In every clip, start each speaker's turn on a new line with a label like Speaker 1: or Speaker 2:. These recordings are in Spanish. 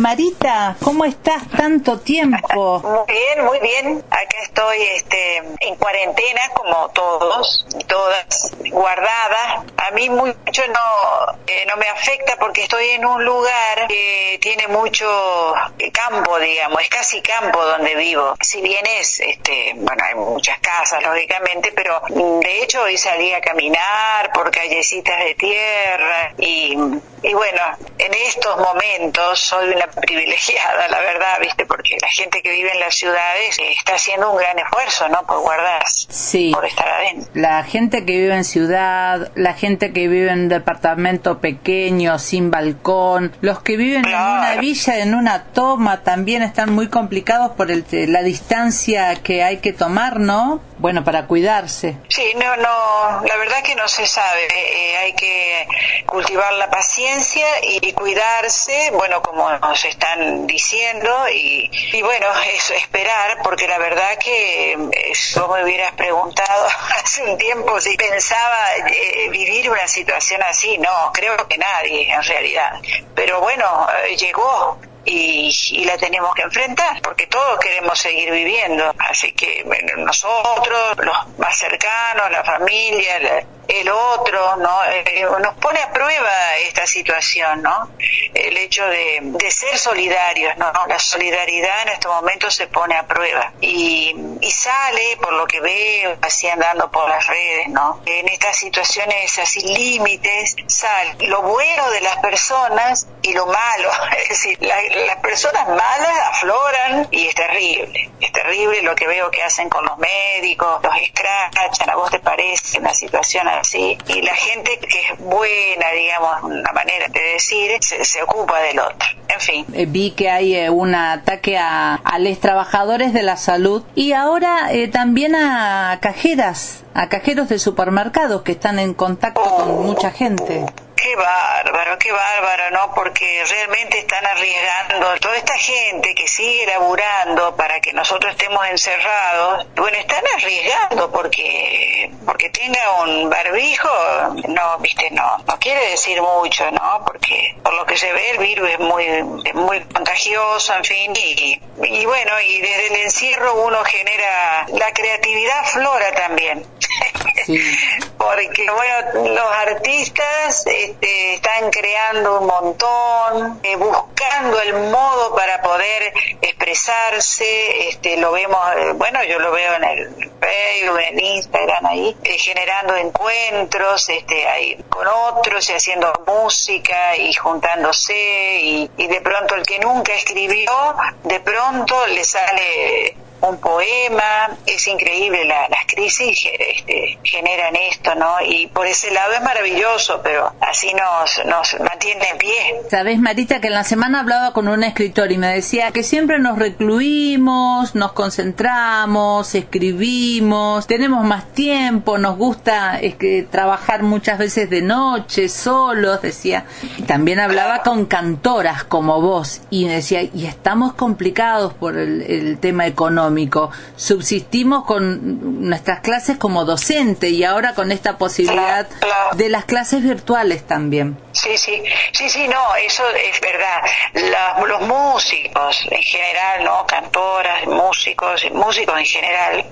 Speaker 1: Marita, ¿cómo estás tanto tiempo?
Speaker 2: Muy bien, muy bien. Acá estoy este, en cuarentena como todos y todas, guardada. A mí mucho no, eh, no me afecta porque estoy en un lugar que tiene mucho campo, digamos, es casi campo donde vivo. Si bien es, este, bueno, hay muchas casas, lógicamente, pero de hecho hoy salí a caminar por callecitas de tierra y, y bueno, en estos momentos soy una privilegiada, la verdad, ¿viste? Porque la gente que vive en las ciudades eh, está haciendo un gran esfuerzo, ¿no? Por guardarse,
Speaker 1: Sí.
Speaker 2: por estar adentro.
Speaker 1: La gente que vive en ciudad, la gente que vive en un departamento pequeño, sin balcón, los que viven en una villa, en una toma, también están muy complicados por el, la distancia que hay que tomar, ¿no? Bueno, para cuidarse.
Speaker 2: Sí, no, no, la verdad que no se sabe. Eh, hay que cultivar la paciencia y cuidarse, bueno, como nos están diciendo, y, y bueno, eso, esperar, porque la verdad que eh, vos me hubieras preguntado hace un tiempo si pensaba eh, vivir una situación así, no, creo que nadie en realidad. Pero bueno, eh, llegó y, y la tenemos que enfrentar porque todos queremos seguir viviendo. Así que bueno, nosotros los más cercanos la familia el otro no Eh, nos pone a prueba esta situación no el hecho de, de ser solidarios no la solidaridad en estos momentos se pone a prueba. Y, y sale por lo que veo así andando por las redes no en estas situaciones así límites sale lo bueno de las personas y lo malo. Es decir la- las personas malas afloran y es terrible. Es terrible lo que veo que hacen con los médicos los escrachan a vos te parece una situación así y la gente que es buena digamos una manera de decir se, se ocupa del otro. En fin.
Speaker 1: Eh, vi que hay eh, un ataque a, a los trabajadores de la salud y ahora eh, también a cajeras, a cajeros de supermercados que están en contacto con mucha gente.
Speaker 2: Qué bárbaro, qué bárbaro, ¿no? Porque realmente están arriesgando toda esta gente que sigue laburando para que nosotros estemos encerrados. Bueno, están arriesgando porque porque tenga un barbijo, no, viste, no, no quiere decir mucho, ¿no? Porque por lo que se ve el virus es muy es muy contagioso, en fin, y, y bueno, y desde el encierro uno genera la creatividad flora también. Porque bueno los artistas este, están creando un montón eh, buscando el modo para poder expresarse este lo vemos eh, bueno yo lo veo en el Facebook en Instagram ahí eh, generando encuentros este ahí con otros y haciendo música y juntándose y, y de pronto el que nunca escribió de pronto le sale un poema, es increíble, la- las crisis este, generan esto, ¿no? Y por ese lado es maravilloso, pero así nos, nos mantiene en pie.
Speaker 1: Sabes, Marita, que en la semana hablaba con un escritor y me decía que siempre nos recluimos, nos concentramos, escribimos, tenemos más tiempo, nos gusta es que trabajar muchas veces de noche, solos, decía. Y también hablaba con cantoras como vos y me decía, y estamos complicados por el, el tema económico. Subsistimos con nuestras clases como docente y ahora con esta posibilidad
Speaker 2: Claro, claro.
Speaker 1: de las clases virtuales también.
Speaker 2: Sí, sí, sí, sí, no, eso es verdad. La- los músicos en general, ¿no? Cantoras, músicos, músicos en general,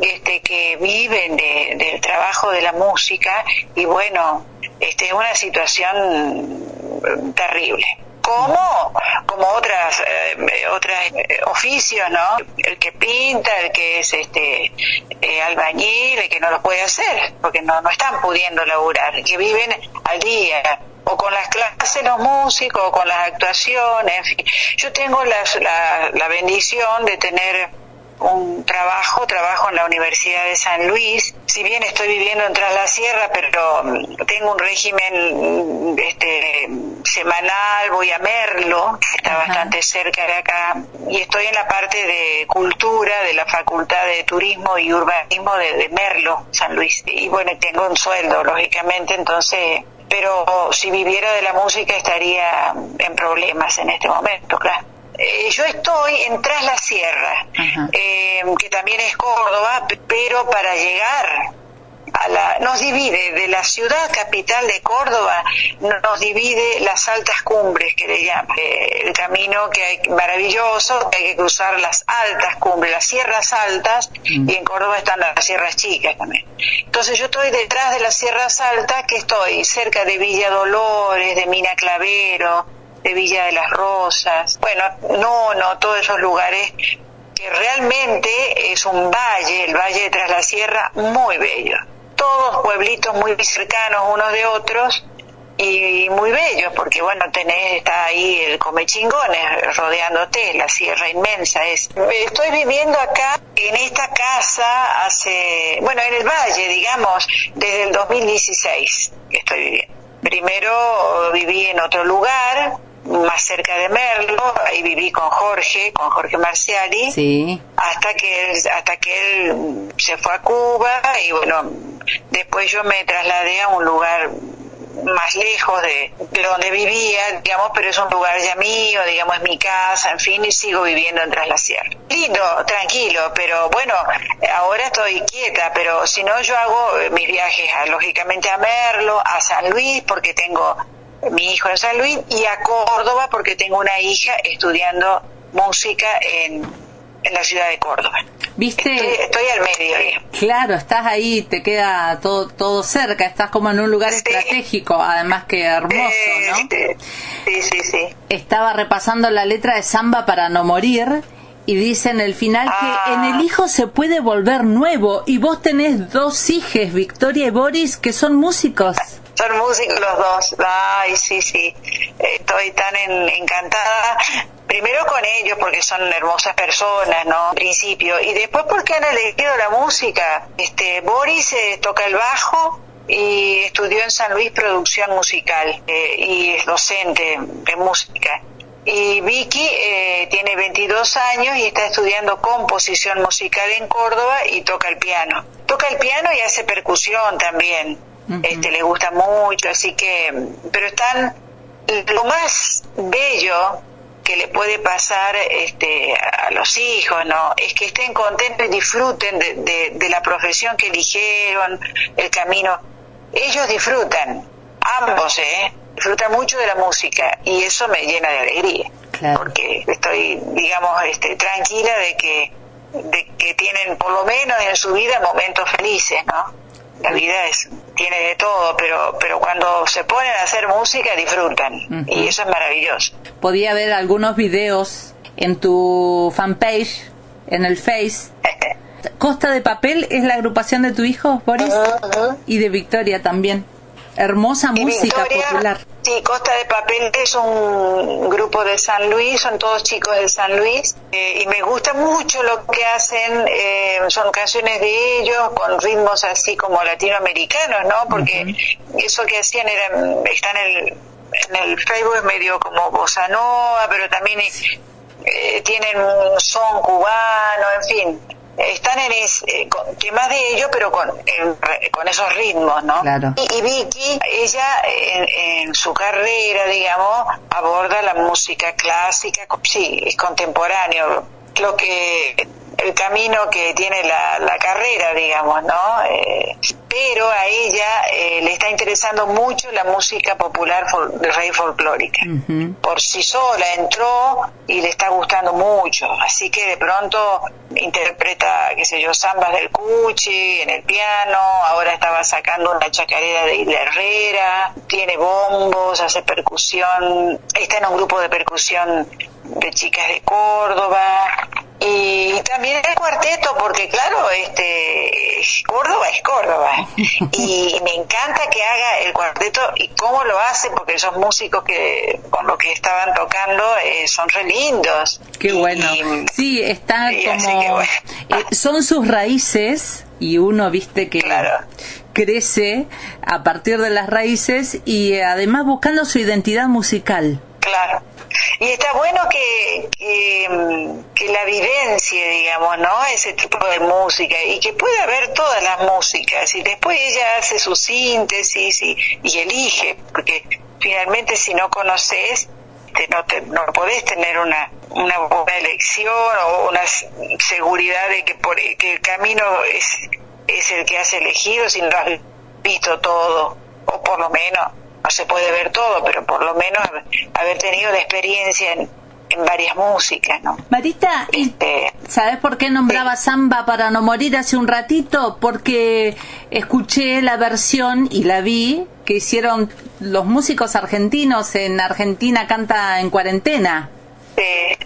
Speaker 2: este, que viven de- del trabajo de la música y bueno, este, es una situación terrible. Como, como otras, eh, otras eh, oficios, ¿no? El que pinta, el que es este eh, albañil, el que no lo puede hacer, porque no, no están pudiendo laburar, que viven al día, o con las clases los músicos, o con las actuaciones. Yo tengo las- la, la bendición de tener un trabajo, trabajo en la Universidad de San Luis. Si bien estoy viviendo en Tras la Sierra, pero mm, tengo un régimen mm, este, semanal, voy a Merlo, que está
Speaker 1: Ajá.
Speaker 2: bastante cerca de acá, y estoy en la parte de cultura de la Facultad de Turismo y Urbanismo de, de Merlo, San Luis. Y bueno, tengo un sueldo, lógicamente, entonces pero si viviera de la música estaría en problemas en este momento, claro. Eh, yo estoy en Tras la Sierra, eh, que también es Córdoba, pero para llegar a la, nos divide de la ciudad capital de Córdoba, nos divide las altas cumbres que le llaman, eh, el camino que hay maravilloso, que hay que cruzar las altas cumbres, las sierras altas, mm. y en Córdoba están las sierras chicas también. Entonces yo estoy detrás de las sierras altas, que estoy cerca de Villa Dolores, de Mina Clavero, de Villa de las Rosas, bueno, no, no, todos esos lugares que realmente es un valle, el valle de Tras la Sierra, muy bello. Todos pueblitos muy cercanos unos de otros y muy bellos, porque bueno, tenés, está ahí el Comechingones rodeándote, la sierra inmensa es. Estoy viviendo acá en esta casa hace, bueno, en el valle, digamos, desde el 2016 que estoy viviendo. Primero viví en otro lugar, más cerca de Merlo, ahí viví con Jorge, con Jorge Marciali,
Speaker 1: sí.
Speaker 2: hasta que él, hasta que él se fue a Cuba y bueno, después yo me trasladé a un lugar más lejos de, de, donde vivía, digamos, pero es un lugar ya mío, digamos, es mi casa, en fin, y sigo viviendo en Tras la Sierra. Lindo, tranquilo, pero bueno, ahora estoy quieta, pero si no, yo hago mis viajes, lógicamente, a Merlo, a San Luis, porque tengo mi hijo en San Luis, y a Córdoba porque tengo una hija estudiando música en, en la ciudad de Córdoba.
Speaker 1: ¿Viste?
Speaker 2: Estoy, al medio.
Speaker 1: Claro, estás ahí, te queda todo todo cerca, estás como en un lugar estratégico, además que hermoso, ¿no?
Speaker 2: Sí, sí, sí.
Speaker 1: Estaba repasando la letra de Samba para no morir y dice en el final que ah. en el hijo se puede volver nuevo y vos tenés dos hijos, Victoria y Boris, que son músicos.
Speaker 2: Son músicos los dos. Ay, sí, sí. Estoy tan encantada. Primero con ellos porque son hermosas personas, ¿no? En principio. Y después porque han elegido la música. Este, Boris eh, toca el bajo y estudió en San Luis producción musical eh, y es docente de música. Y Vicky eh, tiene 22 años y está estudiando composición musical en Córdoba y toca el piano. Toca el piano y hace percusión también este, le gusta mucho, así que, pero están, lo más bello que le puede pasar este, a los hijos, ¿no? Es que estén contentos y disfruten de, de, la profesión que eligieron, el camino. Ellos disfrutan, ambos, ¿eh? Disfrutan mucho de la música y eso me llena de alegría. Porque estoy, digamos, este, tranquila de que, de que tienen por lo menos en su vida momentos felices, ¿no? La vida es tiene de todo, pero, pero cuando se ponen a hacer música disfrutan y eso es maravilloso.
Speaker 1: Podía ver algunos videos en tu fanpage, en el Face. Costa de Papel es la agrupación de tu hijo, Boris, y de Victoria también hermosa música popular.
Speaker 2: Sí, Costa de Papel es un grupo de San Luis, son todos chicos de San Luis, eh, y me gusta mucho lo que hacen, eh, son canciones de ellos con ritmos así como latinoamericanos, ¿no? Porque eso que hacían era, está en el, en el Facebook medio como bossa nova, pero también eh, tienen un son cubano, en fin están en es, eh, que más de ello, pero con, con esos ritmos, ¿no? Y, Vicky, ella en, su carrera, digamos, aborda la música clásica, sí, es contemporáneo, lo que el camino que tiene la, la carrera, digamos, ¿no? Eh, pero a ella eh, le está interesando mucho la música popular de rey folclórica. Por sí sola entró y le está gustando mucho, así que de pronto interpreta, qué sé yo, zambas del Cuchi en el piano, ahora estaba sacando una chacarera de Isla Herrera, tiene bombos, hace percusión, está en un grupo de percusión de chicas de Córdoba, y también el cuarteto porque claro este Córdoba es Córdoba. Y me encanta que haga el cuarteto. Y cómo lo hace porque esos músicos que con lo que estaban tocando eh, son re lindos.
Speaker 1: Qué bueno. Sí está como eh, son sus raíces y uno viste que crece a partir de las raíces y eh, además buscando su identidad musical.
Speaker 2: Claro y está bueno que, que, la vivencia, digamos, ¿no? Ese tipo de música y que pueda haber todas las músicas y después ella hace su síntesis y, y elige, porque finalmente si no conoces, no, te, no podés tener una, una buena elección o una seguridad de que, por, que el camino es es el que has elegido si no has visto todo, o por lo menos, no se puede ver todo, pero por lo menos haber tenido la experiencia en, en varias músicas, ¿no?
Speaker 1: Marita, este, ¿sabes por qué nombraba samba para no morir hace un ratito? Porque escuché la versión y la vi que hicieron los músicos argentinos en Argentina Canta en Cuarentena.
Speaker 2: Sí,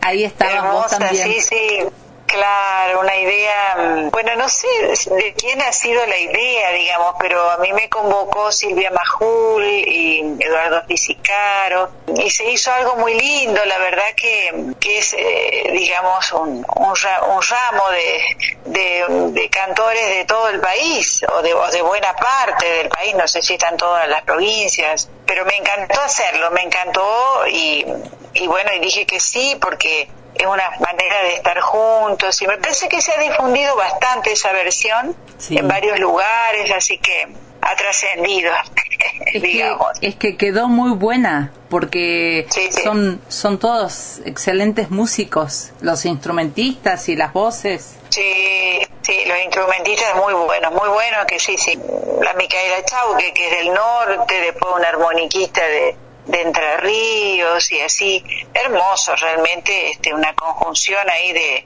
Speaker 1: Ahí estabas vos también.
Speaker 2: Sí, sí. Claro, una idea, mm, bueno, no sé de quién ha sido la idea, digamos, pero a mí me convocó Silvia Majul y Eduardo Fisicaro y se hizo algo muy lindo, la verdad que, que es, eh, digamos, un, un, ramo de, de, cantores de todo el país o de, o de buena parte del país, no sé si están todas las provincias, pero me encantó hacerlo, me encantó y, y bueno, y dije que sí porque es una manera de estar juntos y me parece que se ha difundido bastante esa versión en varios lugares, así que ha trascendido, digamos.
Speaker 1: Que, es que quedó muy buena porque son son todos excelentes músicos, los instrumentistas y las voces.
Speaker 2: Sí, sí, los instrumentistas muy buenos, muy buenos, que sí, sí. La Micaela Chauque, que es del norte, después un armoniquista de, de Entre Ríos y así. Hermoso realmente, este, una conjunción ahí de,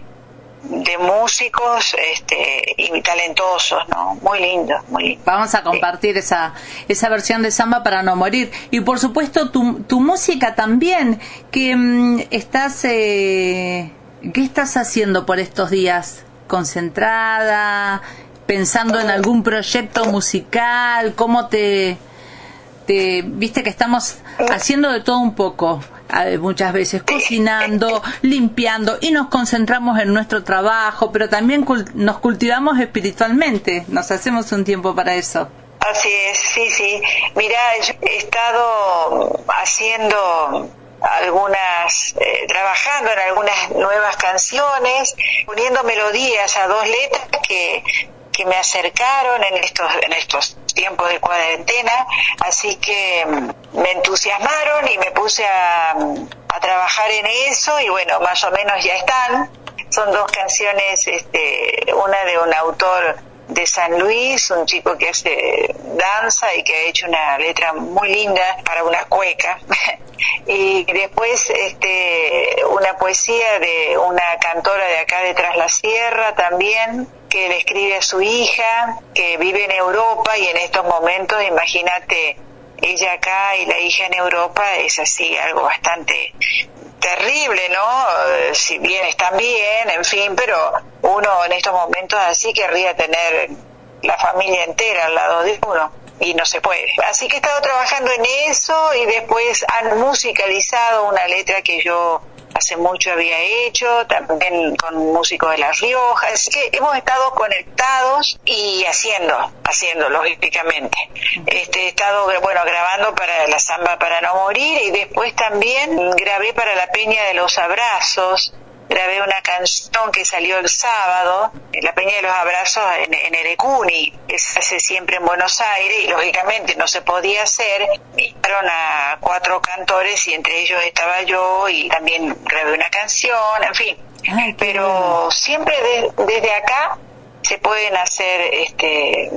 Speaker 2: de músicos este, y talentosos, ¿no? Muy lindo, muy.
Speaker 1: Vamos a compartir esa, esa versión de samba para no morir. Y por supuesto tu, tu música también, que mm, estás, eh, ¿qué estás haciendo por estos días? ¿Concentrada? ¿Pensando en algún proyecto musical? ¿Cómo te, te, viste que estamos haciendo de todo un poco? muchas veces cocinando, limpiando y nos concentramos en nuestro trabajo, pero también nos cultivamos espiritualmente, nos hacemos un tiempo para eso.
Speaker 2: Así es, sí, sí. Mira, he estado haciendo algunas, eh, trabajando en algunas nuevas canciones, uniendo melodías a dos letras que que me acercaron en estos, en estos tiempos de cuarentena, así que mm, me entusiasmaron y me puse a, a trabajar en eso y bueno, más o menos ya están. Son dos canciones, este, una de un autor de San Luis, un chico que hace danza y que ha hecho una letra muy linda para una cueca. y después este, una poesía de una cantora de acá detrás la sierra también, que le escribe a su hija, que vive en Europa y en estos momentos, imagínate, ella acá y la hija en Europa es así, algo bastante terrible, ¿no? Eh, si bien están bien, en fin, pero uno en estos momentos así querría tener la familia entera al lado de uno y no se puede. Así que he estado trabajando en eso y después han musicalizado una letra que yo hace mucho había hecho, también con músicos de La Rioja, así que hemos estado conectados y haciendo, haciendo lógicamente. Este, he estado, bueno, grabando para la samba para no morir y después también grabé para la Peña de los Abrazos, grabé una canción que salió el sábado, La Peña de los Abrazos en, en Erecuni, que se hace siempre en Buenos Aires y lógicamente no se podía hacer. Invitaron a cuatro cantores y entre ellos estaba yo y también grabé una canción, en fin. Pero siempre desde acá se pueden hacer, este,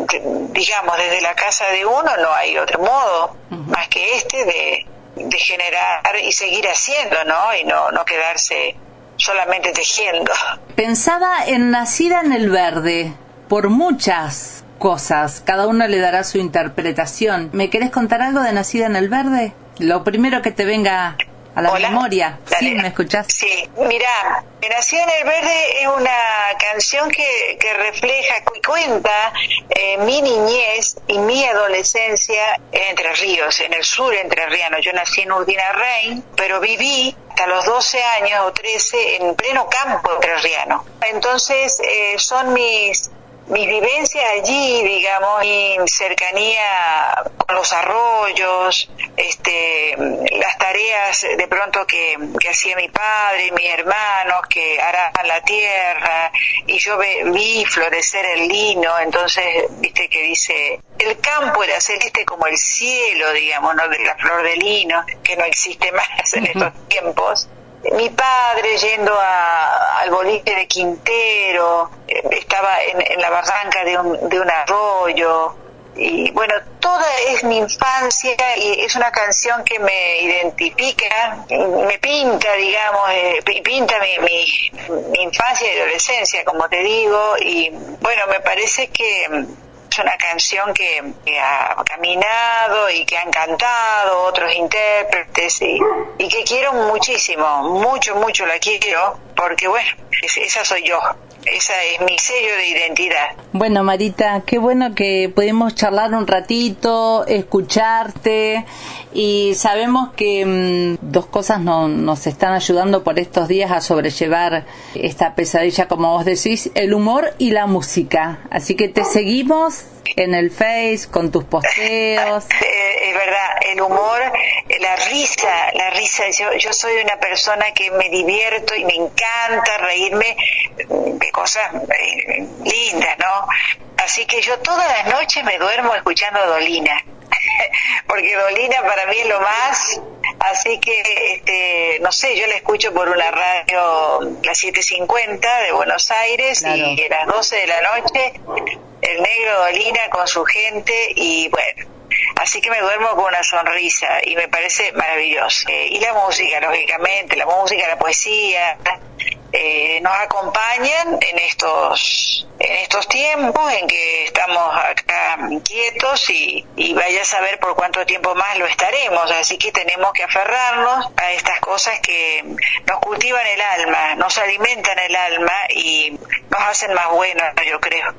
Speaker 2: digamos, desde la casa de uno no hay otro modo más que este de, de generar y seguir haciendo, ¿no? Y no, no quedarse solamente tejiendo.
Speaker 1: Pensaba en Nacida en el Verde, por muchas cosas, cada uno le dará su interpretación. ¿Me querés contar algo de Nacida en el Verde? Lo primero que te venga a la memoria. Sí, ¿me escuchás?
Speaker 2: Sí, mira, Nacida en el Verde es una canción que, que refleja y cuenta eh, mi niñez y mi adolescencia en Entre Ríos, en el sur entre Ríos. Yo nací en Urdina Rein, pero viví hasta los 12 años o 13 en pleno campo entrerriano. Entonces, eh, son mis mis vivencias allí, digamos, mi cercanía con los arroyos, este, las tareas de pronto que, que hacía mi padre, y mis hermanos, que araban la tierra, y yo vi florecer el lino, entonces, viste que dice, el campo era celeste como el cielo, digamos, ¿no? De la flor de lino, que no existe más en estos tiempos mi padre yendo al boliche de Quintero, eh, estaba en, la barranca de un, de un arroyo, y bueno, toda es mi infancia y es una canción que me identifica, me pinta, digamos, eh, pinta mi, mi, infancia y adolescencia, como te digo, y bueno, me parece que una canción que, ha caminado y que han cantado otros intérpretes y, que quiero muchísimo, mucho, mucho la quiero, porque bueno, esa soy yo. Esa es mi sello de identidad.
Speaker 1: Bueno, Marita, qué bueno que pudimos charlar un ratito, escucharte y sabemos que mm, dos cosas no, nos están ayudando por estos días a sobrellevar esta pesadilla, como vos decís, el humor y la música. Así que te seguimos en el Face con tus posteos.
Speaker 2: Eh, es verdad, el humor, la risa, la risa. Yo, yo soy una persona que me divierto y me encanta reírme de cosas eh, lindas, ¿no? Así que yo todas las noches me duermo escuchando a Dolina, porque Dolina para mí es lo más, así que, este, no sé, yo la escucho por una radio, la 750 de Buenos Aires, y a las 12 de la noche, el negro Dolina con su gente, y bueno, Así que me duermo con una sonrisa y me parece maravilloso. Eh, y la música, lógicamente, la música, la poesía, eh, nos acompañan en estos en estos tiempos en que estamos acá quietos y, y vaya a saber por cuánto tiempo más lo estaremos así que tenemos que aferrarnos a estas cosas que nos cultivan el alma nos alimentan el alma y nos hacen más buenos yo creo